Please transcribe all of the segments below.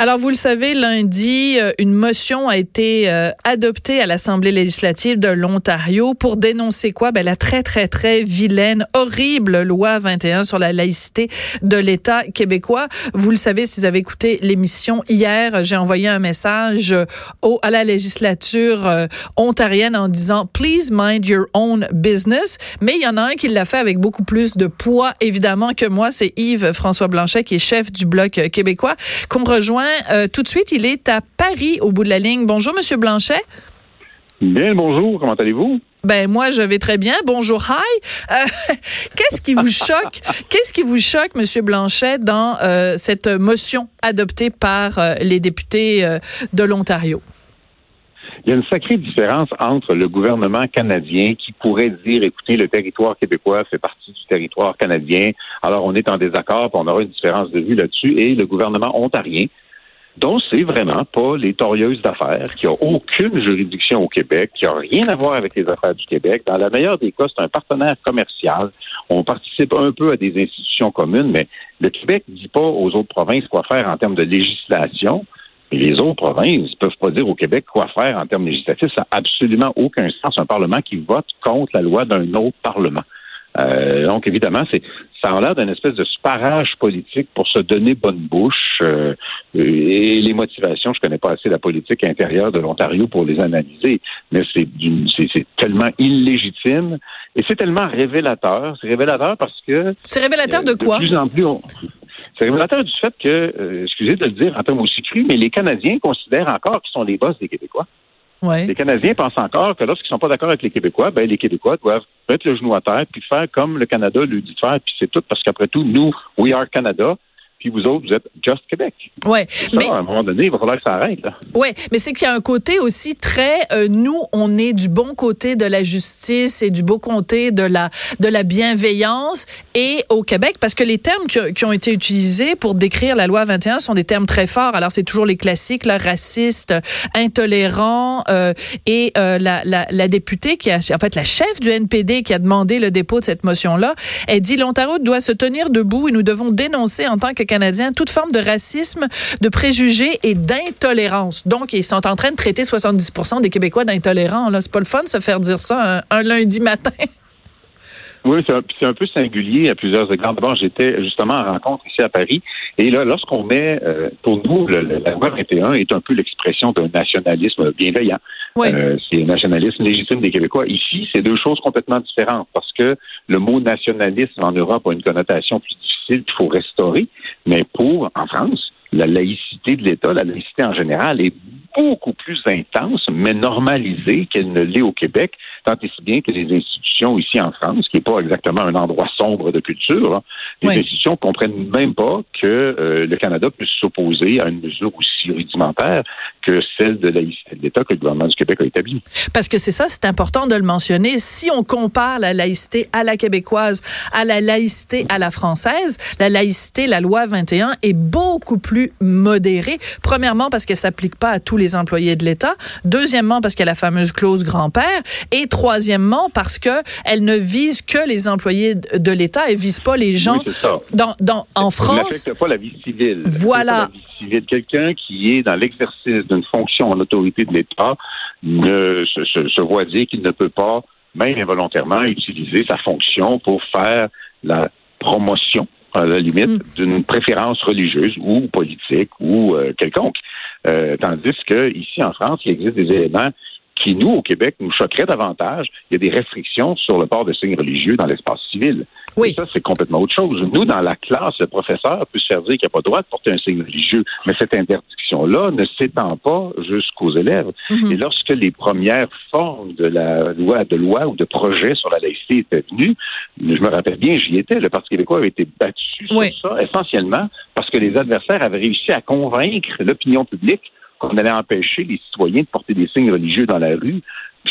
Alors, vous le savez, lundi, euh, une motion a été euh, adoptée à l'Assemblée législative de l'Ontario pour dénoncer quoi? Ben, la très, très, très vilaine, horrible loi 21 sur la laïcité de l'État québécois. Vous le savez, si vous avez écouté l'émission hier, j'ai envoyé un message au, à la législature euh, ontarienne en disant, please mind your own business. Mais il y en a un qui l'a fait avec beaucoup plus de poids, évidemment, que moi. C'est Yves François Blanchet, qui est chef du Bloc québécois, qu'on rejoint euh, tout de suite. Il est à Paris, au bout de la ligne. Bonjour, Monsieur Blanchet. Bien, bonjour. Comment allez-vous? Ben moi je vais très bien. Bonjour, hi. Euh, qu'est-ce qui vous choque Qu'est-ce qui vous choque, Monsieur Blanchet, dans euh, cette motion adoptée par les députés de l'Ontario? Il y a une sacrée différence entre le gouvernement canadien qui pourrait dire, écoutez, le territoire québécois fait partie du territoire canadien, alors on est en désaccord, on aura une différence de vue là-dessus, et le gouvernement ontarien, dont c'est vraiment pas les torieuses d'affaires, qui a aucune juridiction au Québec, qui a rien à voir avec les affaires du Québec. Dans la meilleure des cas, c'est un partenaire commercial. On participe un peu à des institutions communes, mais le Québec ne dit pas aux autres provinces quoi faire en termes de législation. Et les autres provinces ne peuvent pas dire au Québec quoi faire en termes législatifs. Ça n'a absolument aucun sens. Un Parlement qui vote contre la loi d'un autre Parlement. Euh, donc, évidemment, c'est ça a l'air d'une espèce de sparage politique pour se donner bonne bouche. Euh, et les motivations, je connais pas assez la politique intérieure de l'Ontario pour les analyser, mais c'est tellement illégitime et c'est tellement révélateur. C'est révélateur parce que c'est révélateur de quoi? plus en plus, c'est révélateur du fait que, euh, excusez de le dire en termes aussi crus, mais les Canadiens considèrent encore qu'ils sont les boss des Québécois. Les Canadiens pensent encore que lorsqu'ils sont pas d'accord avec les Québécois, ben les Québécois doivent mettre le genou à terre puis faire comme le Canada lui dit de faire, puis c'est tout parce qu'après tout, nous, we are Canada, puis vous autres, vous êtes Just Québec. Ouais, mais à un moment donné, il va falloir que ça arrête. Là. Ouais, mais c'est qu'il y a un côté aussi très euh, nous, on est du bon côté de la justice et du beau côté de la de la bienveillance et au Québec parce que les termes qui, ont été utilisés pour décrire la loi 21 sont des termes très forts. Alors c'est toujours les classiques, là, raciste, intolérant euh, et euh, la, la, la députée qui a en fait la chef du NPD qui a demandé le dépôt de cette motion là, elle dit l'Ontario doit se tenir debout et nous devons dénoncer en tant que toute forme de racisme, de préjugés et d'intolérance. Donc, ils sont en train de traiter 70% des Québécois d'intolérants. C'est pas le fun de se faire dire ça un, lundi matin. Oui, c'est un, peu singulier à plusieurs égards. D'abord, j'étais justement en rencontre ici à Paris. Et là, lorsqu'on met, euh, pour nous, le, la loi 21 est un peu l'expression d'un nationalisme bienveillant. Euh, c'est un nationalisme légitime des Québécois. Ici, c'est deux choses complètement différentes parce que le mot nationalisme en Europe a une connotation plus difficile qu'il faut restaurer. Mais pour, en France, la laïcité de l'État, la laïcité en général, est beaucoup plus intense, mais normalisée qu'elle ne l'est au Québec, tant et si bien que les institutions ici en France, qui n'est pas exactement un endroit sombre de culture, hein, les institutions ne comprennent même pas que euh, le Canada puisse s'opposer à une mesure aussi rudimentaire que celle de laïcité de l'État que le gouvernement du Québec a établie. Parce que c'est ça, c'est important de le mentionner. Si on compare la laïcité à la québécoise à la laïcité à la française, la laïcité, la loi 21 est beaucoup plus modérée. Premièrement, parce qu'elle s'applique pas à tous les employés de l'État. Deuxièmement, parce qu'elle a la fameuse clause grand-père. Et troisièmement, parce que elle ne vise que les employés de l'État. Elle vise pas les gens dans, dans, en France. Elle pas la vie civile. Voilà. Quelqu'un qui est dans l'exercice d'une fonction en autorité de l'État ne se, se voit dire qu'il ne peut pas, même involontairement, utiliser sa fonction pour faire la promotion à la limite, mm. d'une préférence religieuse ou politique ou euh, quelconque. Euh, tandis que ici en France, il existe des éléments qui, nous, au Québec, nous choqueraient davantage. Il y a des restrictions sur le port de signes religieux dans l'espace civil. Oui. ça, c'est complètement autre chose. Nous, dans la classe, le professeur peut se faire dire qu'il n'y a pas le droit de porter un signe religieux, mais cette interdiction-là ne s'étend pas jusqu'aux élèves. Mhm. Et lorsque les premières formes de la loi, de loi ou de projet sur la laïcité étaient venues, je me rappelle bien, j'y étais, le Parti québécois avait été battu sur ça, essentiellement parce que les adversaires avaient réussi à convaincre l'opinion publique qu'on allait empêcher les citoyens de porter des signes religieux dans la rue.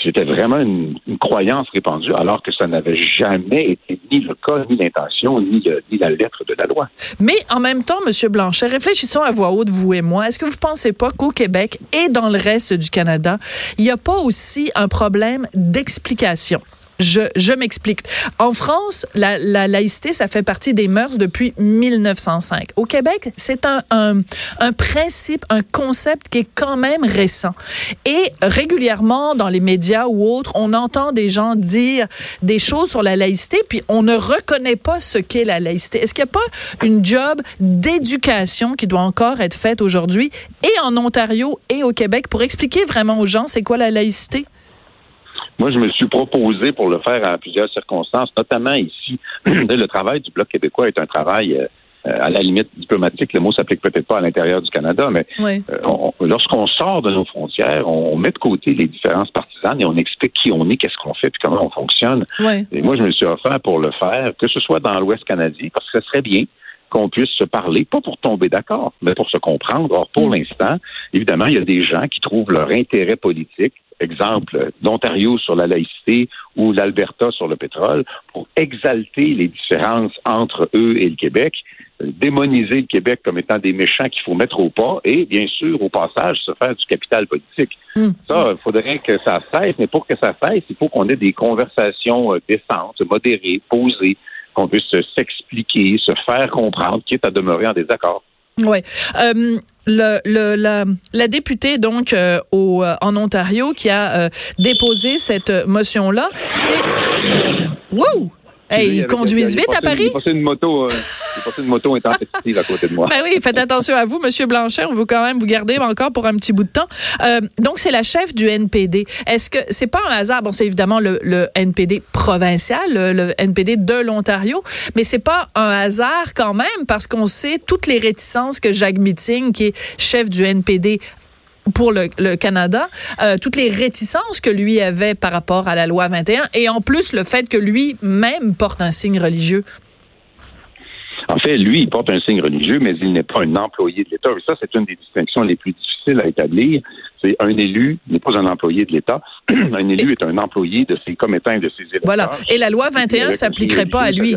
C'était vraiment une, croyance répandue, alors que ça n'avait jamais été ni le cas, ni l'intention, ni, ni, la lettre de la loi. Mais en même temps, M. Blanchet, réfléchissons à voix haute, vous et moi. Est-ce que vous ne pensez pas qu'au Québec et dans le reste du Canada, il n'y a pas aussi un problème d'explication? Je, je m'explique. En France, la, la, laïcité, ça fait partie des mœurs depuis 1905. Au Québec, c'est un, un, un principe, un concept qui est quand même récent. Et régulièrement, dans les médias ou autres, on entend des gens dire des choses sur la laïcité, puis on ne reconnaît pas ce qu'est la laïcité. Est-ce qu'il n'y a pas une job d'éducation qui doit encore être faite aujourd'hui, et en Ontario et au Québec, pour expliquer vraiment aux gens c'est quoi la laïcité? Moi, je me suis proposé pour le faire en plusieurs circonstances, notamment ici. le travail du Bloc québécois est un travail euh, à la limite diplomatique. Le mot s'applique peut-être pas à l'intérieur du Canada, mais euh, lorsqu'on sort de nos frontières, on, met de côté les différences partisanes et on explique qui on est, qu'est-ce qu'on fait, puis comment on fonctionne. Et moi, je me suis offert pour le faire, que ce soit dans l'Ouest canadien, parce que ce serait bien qu'on puisse se parler, pas pour tomber d'accord, mais pour se comprendre. Or, pour mm. l'instant, évidemment, il y a des gens qui trouvent leur intérêt politique exemple l'Ontario sur la laïcité ou l'Alberta sur le pétrole, pour exalter les différences entre eux et le Québec, démoniser le Québec comme étant des méchants qu'il faut mettre au pas et, bien sûr, au passage, se faire du capital politique. Hmm. Ça, il faudrait que ça cesse, mais pour que ça cesse, il faut qu'on ait des conversations euh, décentes, modérées, posées, qu'on puisse s'expliquer, se faire comprendre, quitte à demeurer en désaccord. Oui. Euh, le, le, la, la, députée donc euh, au, euh, en Ontario qui a euh, déposé cette motion là, c'est wow Hey, ils conduisent vite à Paris? J'ai passé une moto, euh, passé une moto intempestive à côté de moi. Ben oui, faites attention à vous, Monsieur Blanchet. On veut quand même vous garder encore pour un petit bout de temps. Euh, donc, c'est la chef du NPD. Est-ce que c'est pas un hasard? Bon, c'est évidemment le, le, NPD provincial, le, le NPD de l'Ontario, mais c'est pas un hasard quand même parce qu'on sait toutes les réticences que Jacques Meeting, qui est chef du NPD pour le, le Canada, euh, toutes les réticences que lui avait par rapport à la loi 21 et en plus le fait que lui-même porte un signe religieux. En fait, lui, il porte un signe religieux, mais il n'est pas un employé de l'État. Et ça, c'est une des distinctions les plus difficiles à établir. C'est un élu n'est pas un employé de l'État. un élu est un employé de ses commettants et de ses électeurs. Voilà. Et la loi 21 s'appliquerait pas à lui.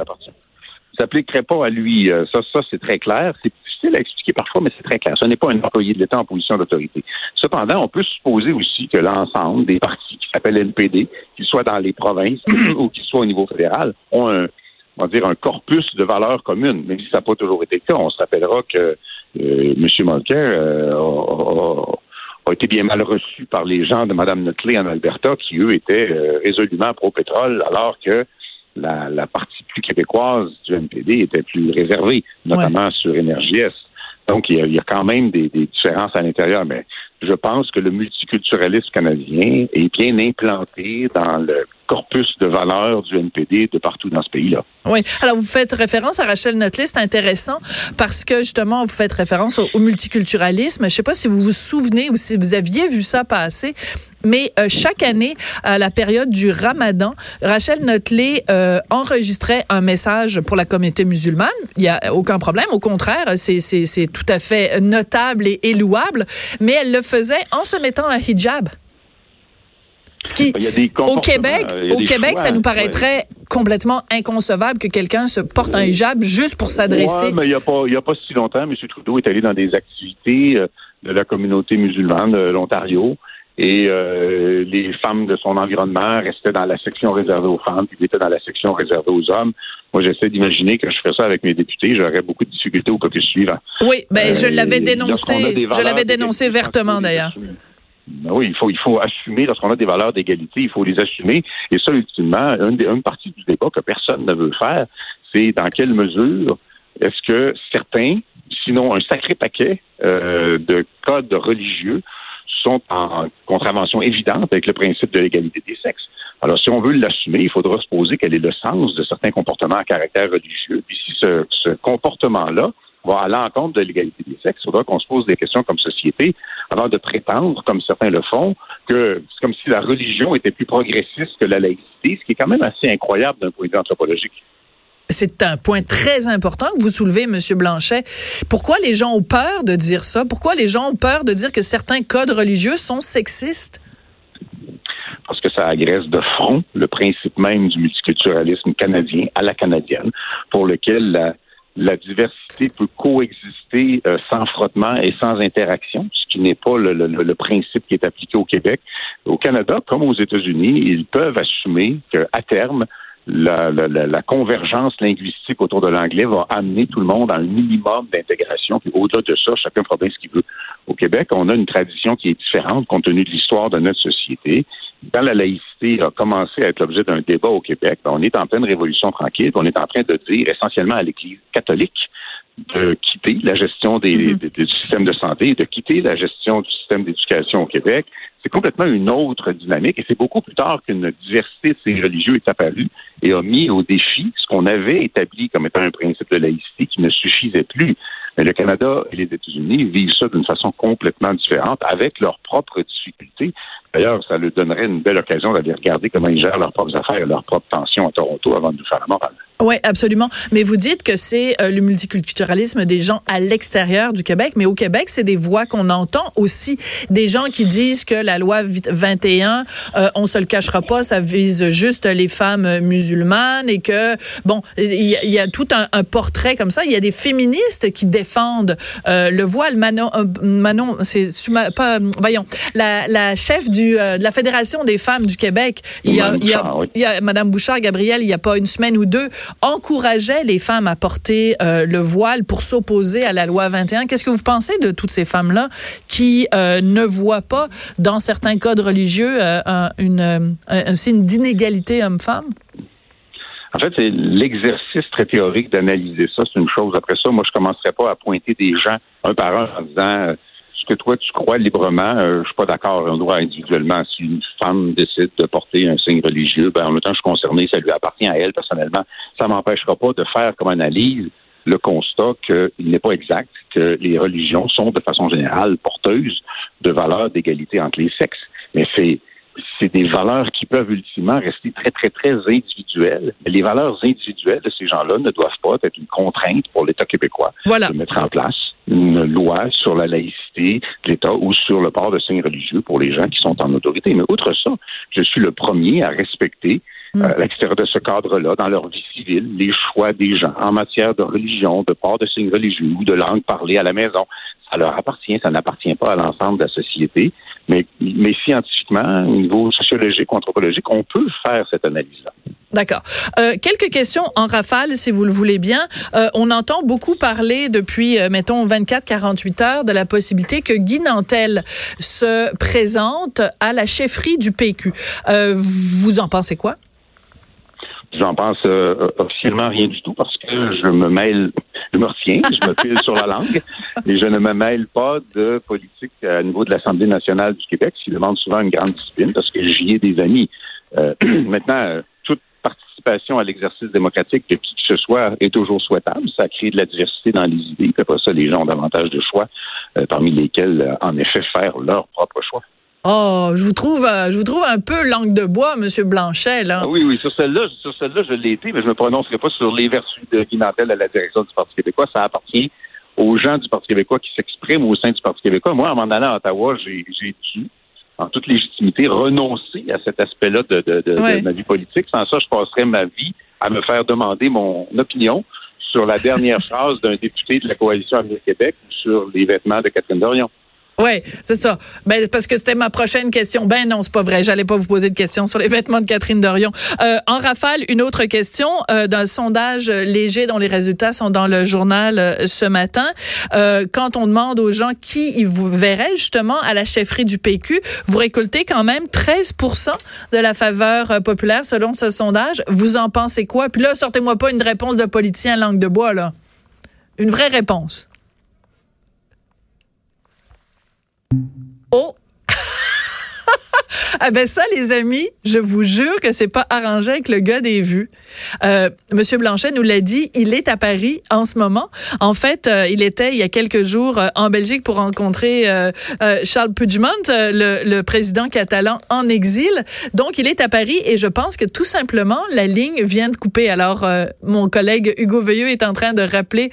S'appliquerait pas à lui. Ça, ça c'est très clair. C'est difficile à expliquer parfois, mais c'est très clair. Ce n'est pas un employé de l'État en position d'autorité. Cependant, on peut supposer aussi que l'ensemble des partis qui s'appellent NPD, qu'ils soient dans les provinces ou qu'ils soient au niveau fédéral, ont un, on va dire, un corpus de valeurs communes, même si ça n'a pas toujours été le cas. On se rappellera que euh, M. Mulcair euh, a, été bien mal reçu par les gens de Mme Notley en Alberta, qui, eux, étaient euh, résolument pro-pétrole, alors que la, partie plus québécoise du NPD était plus réservée, notamment sur Énergie Donc, il y, a, quand même des, des différences à l'intérieur, mais je pense que le multiculturalisme canadien est bien implanté dans le corpus de valeurs du NPD de partout dans ce pays-là. Oui. Alors, vous faites référence à Rachel Notley. C'est intéressant parce que, justement, vous faites référence au, multiculturalisme. Je ne sais pas si vous vous souvenez ou si vous aviez vu ça passer, mais euh, chaque année, à la période du ramadan, Rachel Notley euh, enregistrait un message pour la communauté musulmane. Il n'y a aucun problème. Au contraire, c'est tout à fait notable et, et louable. Mais elle le faisait en se mettant un hijab. Ce qui, au Québec, au Québec, ça nous paraîtrait complètement inconcevable que quelqu'un se porte un hijab juste pour s'adresser. Ouais, mais il n'y a pas, a pas si longtemps, M. Trudeau est allé dans des activités euh, de la communauté musulmane de l'Ontario et euh, les femmes de son environnement restaient dans la section réservée aux femmes, puis étaient dans la section réservée aux hommes. Moi, j'essaie d'imaginer que je ferais ça avec mes députés, j'aurais beaucoup de difficultés au caucus suivant. Oui, ben je euh, l'avais dénoncé, je l'avais dénoncé vertement d'ailleurs. Ben oui, il faut, il faut assumer, lorsqu'on a des valeurs d'égalité, il faut les assumer. Et ça, ultimement, une, une partie du débat que personne ne veut faire, c'est dans quelle mesure est-ce que certains, sinon un sacré paquet euh, de codes religieux, sont en contravention évidente avec le principe de l'égalité des sexes. Alors, si on veut l'assumer, il faudra se poser quel est le sens de certains comportements à caractère religieux. Puis si ce, comportement-là va à l'encontre de l'égalité des sexes. Il faudra qu'on se pose des questions comme société avant de prétendre, comme certains le font, que c'est comme si la religion était plus progressiste que la laïcité, ce qui est quand même assez incroyable d'un point de vue anthropologique. C'est un point très important que vous soulevez, Monsieur Blanchet. Pourquoi les gens ont peur de dire ça? Pourquoi les gens ont peur de dire que certains codes religieux sont sexistes? Parce que ça agresse de front le principe même du multiculturalisme canadien à la canadienne, pour lequel la, diversité peut coexister euh, sans frottement et sans interaction, ce qui n'est pas le, le, principe qui est appliqué au Québec. Au Canada, comme aux États-Unis, ils peuvent assumer qu'à terme, la, convergence linguistique autour de l'anglais va amener tout le monde à un minimum d'intégration. Puis au-delà de ça, chacun ce qu'il veut. Au Québec, on a une tradition qui est différente compte tenu de l'histoire de notre société. Quand la laïcité a commencé à être l'objet d'un débat au Québec, on est en pleine révolution tranquille. On est en train de dire essentiellement à l'Église catholique de quitter la gestion des, mm-hmm. du système de santé, de quitter la gestion du système d'éducation au Québec. C'est complètement une autre dynamique et c'est beaucoup plus tard qu'une diversité de ces religieux est apparue et a mis au défi ce qu'on avait établi comme étant un principe de laïcité qui ne suffisait plus. Mais le Canada et les États-Unis vivent ça d'une façon complètement différente avec leurs propres difficultés. D'ailleurs, ça leur donnerait une belle occasion d'aller regarder comment ils gèrent leurs propres affaires, leurs propres tensions à Toronto avant de nous faire la morale. Oui, absolument. Mais vous dites que c'est euh, le multiculturalisme des gens à l'extérieur du Québec, mais au Québec, c'est des voix qu'on entend aussi, des gens qui disent que la loi 21, euh, on se le cachera pas, ça vise juste les femmes musulmanes et que bon, il y, a tout un, portrait comme ça. Il y a des féministes qui défendent euh, le voile. Manon, euh, Manon, c'est pas, voyons, la, la chef du de la fédération des femmes du Québec. Il y a, y y a Madame Bouchard, Gabrielle, il y a pas une semaine ou deux encourageait les femmes à porter euh, le voile pour s'opposer à la loi 21. Qu'est-ce que vous pensez de toutes ces femmes-là qui euh, ne voient pas dans certains codes religieux euh, une, un signe d'inégalité homme-femme? En fait, c'est l'exercice très théorique d'analyser ça, c'est une chose. Après ça, moi, je commencerai pas à pointer des gens un par un en disant que toi tu crois librement, euh, je suis pas d'accord. On doit individuellement, si une femme décide de porter un signe religieux, ben en même temps je suis concerné, ça lui appartient à elle personnellement. Ça m'empêchera pas de faire comme analyse le constat qu'il n'est pas exact que les religions sont de façon générale porteuses de valeurs d'égalité entre les sexes. Mais c'est c'est des valeurs qui peuvent ultimement rester très, très, très individuelles. Mais les valeurs individuelles de ces gens-là ne doivent pas être une contrainte pour l'État québécois de mettre en place une loi sur la laïcité de l'État ou sur le port de signes religieux pour les gens qui sont en autorité. Mais outre ça, je suis le premier à respecter mm. euh, à l'extérieur de ce cadre-là, dans leur vie civile, les choix des gens en matière de religion, de port de signes religieux ou de langue parlée à la maison. Ça leur appartient, ça n'appartient pas à l'ensemble de la société. Mais, mais scientifiquement, au niveau sociologique ou anthropologique, on peut faire cette analyse-là. D'accord. Euh, quelques questions en rafale, si vous le voulez bien. Euh, on entend beaucoup parler depuis, euh, mettons, 24-48 heures de la possibilité que Guy Nantel se présente à la chefferie du PQ. Euh, vous en pensez quoi? J'en pense euh, officiellement rien du tout parce que je me mêle, je me retiens, je me pile sur la langue et je ne me mêle pas de politique à niveau de l'Assemblée nationale du Québec, qui demande souvent une grande discipline parce que j'y ai des amis. Euh, maintenant, euh, toute participation à l'exercice démocratique de qui que ce soit est toujours souhaitable. Ça crée de la diversité dans les idées. Après ça, les gens ont davantage de choix, parmi lesquels, en effet, faire leur propre choix. Oh, je vous trouve, euh, je vous trouve un peu langue de bois, Monsieur Blanchet, là. Ah oui, oui, sur celle-là, sur celle-là, je l'ai été, mais je ne me prononcerai pas sur les vertus de Guy à la direction du Parti québécois. Ça appartient aux gens du Parti québécois qui s'expriment au sein du Parti québécois. Moi, en m'en allant à Ottawa, j'ai dû, en toute légitimité, renoncer à cet aspect-là de, de, de, ma vie politique. Sans ça, je passerais ma vie à me faire demander mon opinion sur la dernière phrase d'un député de la coalition Avenir Québec sur les vêtements de Catherine Dorion. Oui, c'est ça. Ben, parce que c'était ma prochaine question. Ben non, c'est pas vrai. J'allais pas vous poser de questions sur les vêtements de Catherine Dorion. Euh, en rafale, une autre question euh, d'un sondage léger dont les résultats sont dans le journal euh, ce matin. Euh, quand on demande aux gens qui ils vous verraient justement à la chefferie du PQ, vous récoltez quand même 13% de la faveur euh, populaire selon ce sondage. Vous en pensez quoi? Puis là, sortez-moi pas une réponse de politicien langue de bois, là. Une vraie réponse. Oh! ah ben ça, les amis, je vous jure que c'est pas arrangé avec le gars des vues. Euh, Monsieur Blanchet nous l'a dit, il est à Paris en ce moment. En fait, euh, il était il y a quelques jours euh, en Belgique pour rencontrer Charles Puigdemont, le, le, président catalan en exil. Donc, il est à Paris et je pense que tout simplement la ligne vient de couper. Alors, mon collègue Hugo Veilleux est en train de rappeler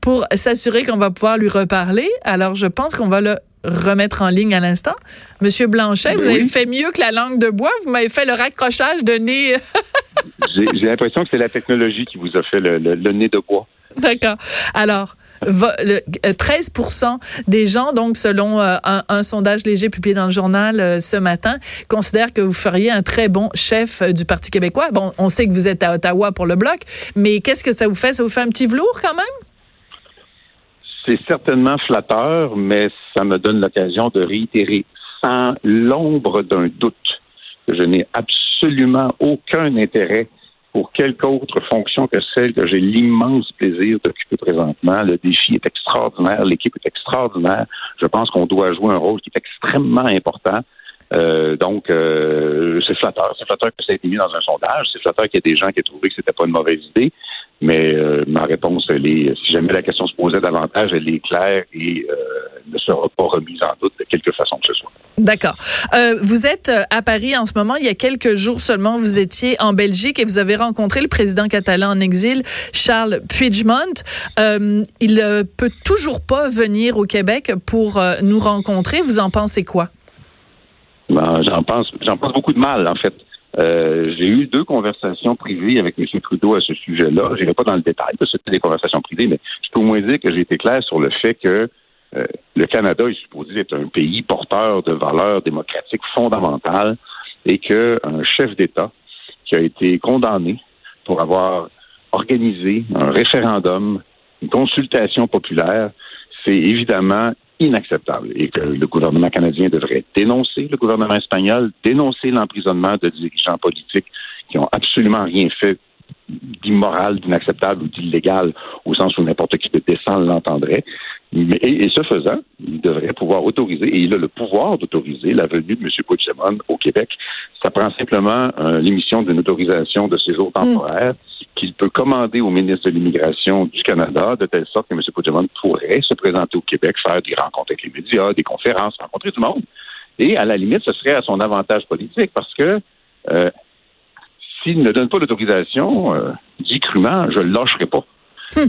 pour s'assurer qu'on va pouvoir lui reparler. Alors, je pense qu'on va le remettre en ligne à l'instant. Monsieur Blanchet, vous avez fait mieux que la langue de bois. Vous m'avez fait le raccrochage de nez J'ai l'impression que c'est la technologie qui vous a fait le, nez de bois. D'accord. Alors, 13% euh, des gens, donc selon euh, un, sondage léger publié dans le journal euh, ce matin, considèrent que vous feriez un très bon chef du Parti québécois. Bon, on sait que vous êtes à Ottawa pour le bloc, mais qu'est-ce que ça vous fait? Ça vous fait un petit velours quand même? C'est certainement flatteur, mais ça me donne l'occasion de réitérer sans l'ombre d'un doute que je n'ai absolument aucun intérêt pour quelque autre fonction que celle que j'ai l'immense plaisir d'occuper présentement. Le défi est extraordinaire, l'équipe est extraordinaire. Je pense qu'on doit jouer un rôle qui est extrêmement important. Euh, donc, euh, c'est flatteur. C'est flatteur que ça ait été mis dans un sondage. C'est flatteur qu'il y ait des gens qui aient trouvé que c'était pas une mauvaise idée. Mais euh, ma réponse, elle est, si jamais la question se posait davantage, elle est claire et euh, ne sera pas remise en doute de quelque façon que ce soit. D'accord. Euh, vous êtes à Paris en ce moment. Il y a quelques jours seulement, vous étiez en Belgique et vous avez rencontré le président catalan en exil, Charles Puigdemont. il peut toujours pas venir au Québec pour nous rencontrer. Vous en pensez quoi? Ben, j'en pense, j'en pense beaucoup de mal, en fait. Euh, j'ai eu deux conversations privées avec M. Trudeau à ce sujet-là. Je n'irai pas dans le détail parce que c'était des conversations privées, mais je peux au moins dire que j'ai été clair sur le fait que euh, le Canada est supposé être un pays porteur de valeurs démocratiques fondamentales et qu'un chef d'État qui a été condamné pour avoir organisé un référendum, une consultation populaire, c'est évidemment inacceptable et que le gouvernement canadien devrait dénoncer le gouvernement espagnol, dénoncer l'emprisonnement de dirigeants politiques qui ont absolument rien fait d'immoral, d'inacceptable ou d'illégal, au sens où n'importe qui de décent l'entendrait. Et, ce faisant, il devrait pouvoir autoriser, et il a le pouvoir d'autoriser la venue de M. Puigdemont au Québec. Ça prend simplement euh, l'émission d'une autorisation de séjour temporaire qu'il peut commander au ministre de l'Immigration du Canada, de telle sorte que M. Puigdemont pourrait se présenter au Québec, faire des rencontres avec les médias, des conférences, rencontrer tout le monde. Et à la limite, ce serait à son avantage politique parce que euh, s'il ne donne pas l'autorisation, euh, dit crûment, je ne lâcherai pas.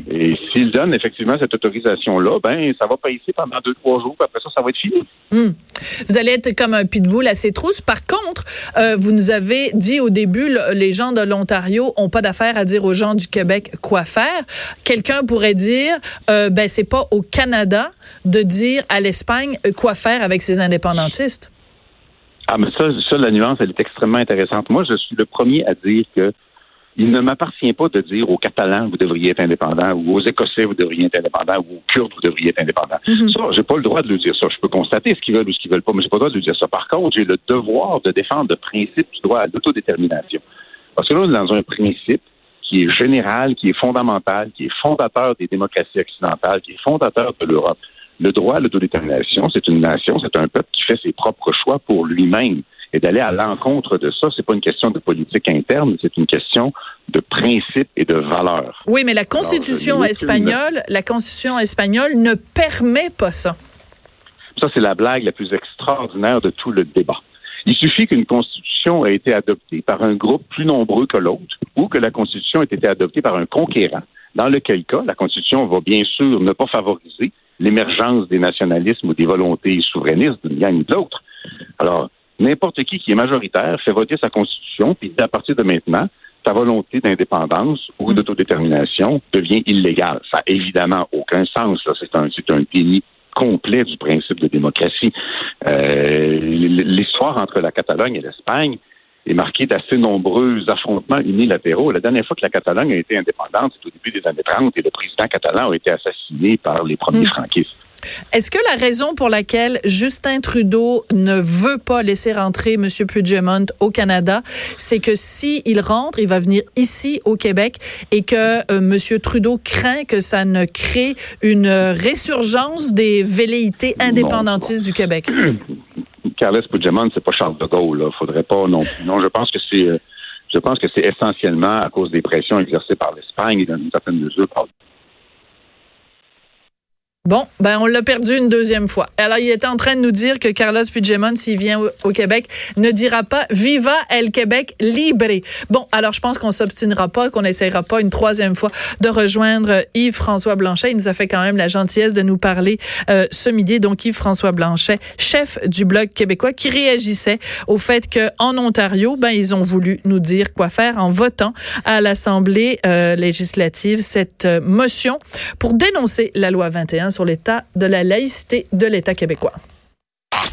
Et s'il donne effectivement cette autorisation-là, ben ça va passer pendant deux, trois jours, puis après ça, ça va être fini. Hmm. Vous allez être comme un pitbull à ses trousses. Par contre, euh, vous nous avez dit au début, les gens de l'Ontario ont pas d'affaire à dire aux gens du Québec quoi faire. Quelqu'un pourrait dire, euh, ben c'est pas au Canada de dire à l'Espagne quoi faire avec ses indépendantistes. Ah, mais ça, ça, la nuance, elle est extrêmement intéressante. Moi, je suis le premier à dire que il ne m'appartient pas de dire aux Catalans, vous devriez être indépendants, ou aux Écossais, vous devriez être indépendants, ou aux Kurdes, vous devriez être indépendants. Mm Ça, j'ai pas le droit de le dire ça. Je peux constater ce qu'ils veulent ou ce qu'ils veulent pas, mais j'ai pas le droit de le dire ça. Par contre, j'ai le devoir de défendre le principe du droit à l'autodétermination. Parce que là, on est dans un principe qui est général, qui est fondamental, qui est fondateur des démocraties occidentales, qui est fondateur de l'Europe. Le droit à l'autodétermination, c'est une nation, c'est un peuple qui fait ses propres choix pour lui-même et d'aller à l'encontre de ça, c'est pas une question de politique interne, c'est une question de principe et de valeur. Oui, mais la Constitution espagnole, la Constitution espagnole ne permet pas ça. Ça, c'est la blague la plus extraordinaire de tout le débat. Il suffit qu'une constitution ait été adoptée par un groupe plus nombreux que l'autre ou que la constitution ait été adoptée par un conquérant, dans lequel cas la constitution va bien sûr ne pas favoriser l'émergence des nationalismes ou des volontés souverainistes d'une gang ou de l'autre. Alors, n'importe qui qui est majoritaire fait voter sa constitution, puis à partir de maintenant, sa volonté d'indépendance ou mm. d'autodétermination devient illégale. Ça n'a évidemment aucun sens. C'est un, un déni complet du principe de démocratie. Euh, l'histoire entre la Catalogne et l'Espagne est marquée d'assez nombreux affrontements unilatéraux. La dernière fois que la Catalogne a été indépendante, c'est au début des années 30 et le président catalan a été assassiné par les premiers mm. franquistes. Est-ce que la raison pour laquelle Justin Trudeau ne veut pas laisser rentrer M. Puigdemont au Canada, c'est que s'il rentre, il va venir ici au Québec et que euh, M. Trudeau craint que ça ne crée une résurgence des velléités indépendantistes du Québec? Carles Puigdemont, c'est pas Charles de Gaulle. Là. Faudrait pas non Non, je pense que c'est euh, je pense que c'est essentiellement à cause des pressions exercées par l'Espagne et dans une certaine mesure par Bon, ben on l'a perdu une deuxième fois. Alors, il était en train de nous dire que Carlos Puigdemont, s'il vient au, Québec, ne dira pas Viva el Québec libre. Bon, alors je pense qu'on s'obstinera pas, qu'on n'essayera pas une troisième fois de rejoindre Yves-François Blanchet. Il nous a fait quand même la gentillesse de nous parler euh, ce midi. Donc, Yves-François Blanchet, chef du Bloc québécois, qui réagissait au fait qu'en Ontario, ben ils ont voulu nous dire quoi faire en votant à l'Assemblée euh, législative cette euh, motion pour dénoncer la loi 21 sur l'état de la laïcité de l'État québécois.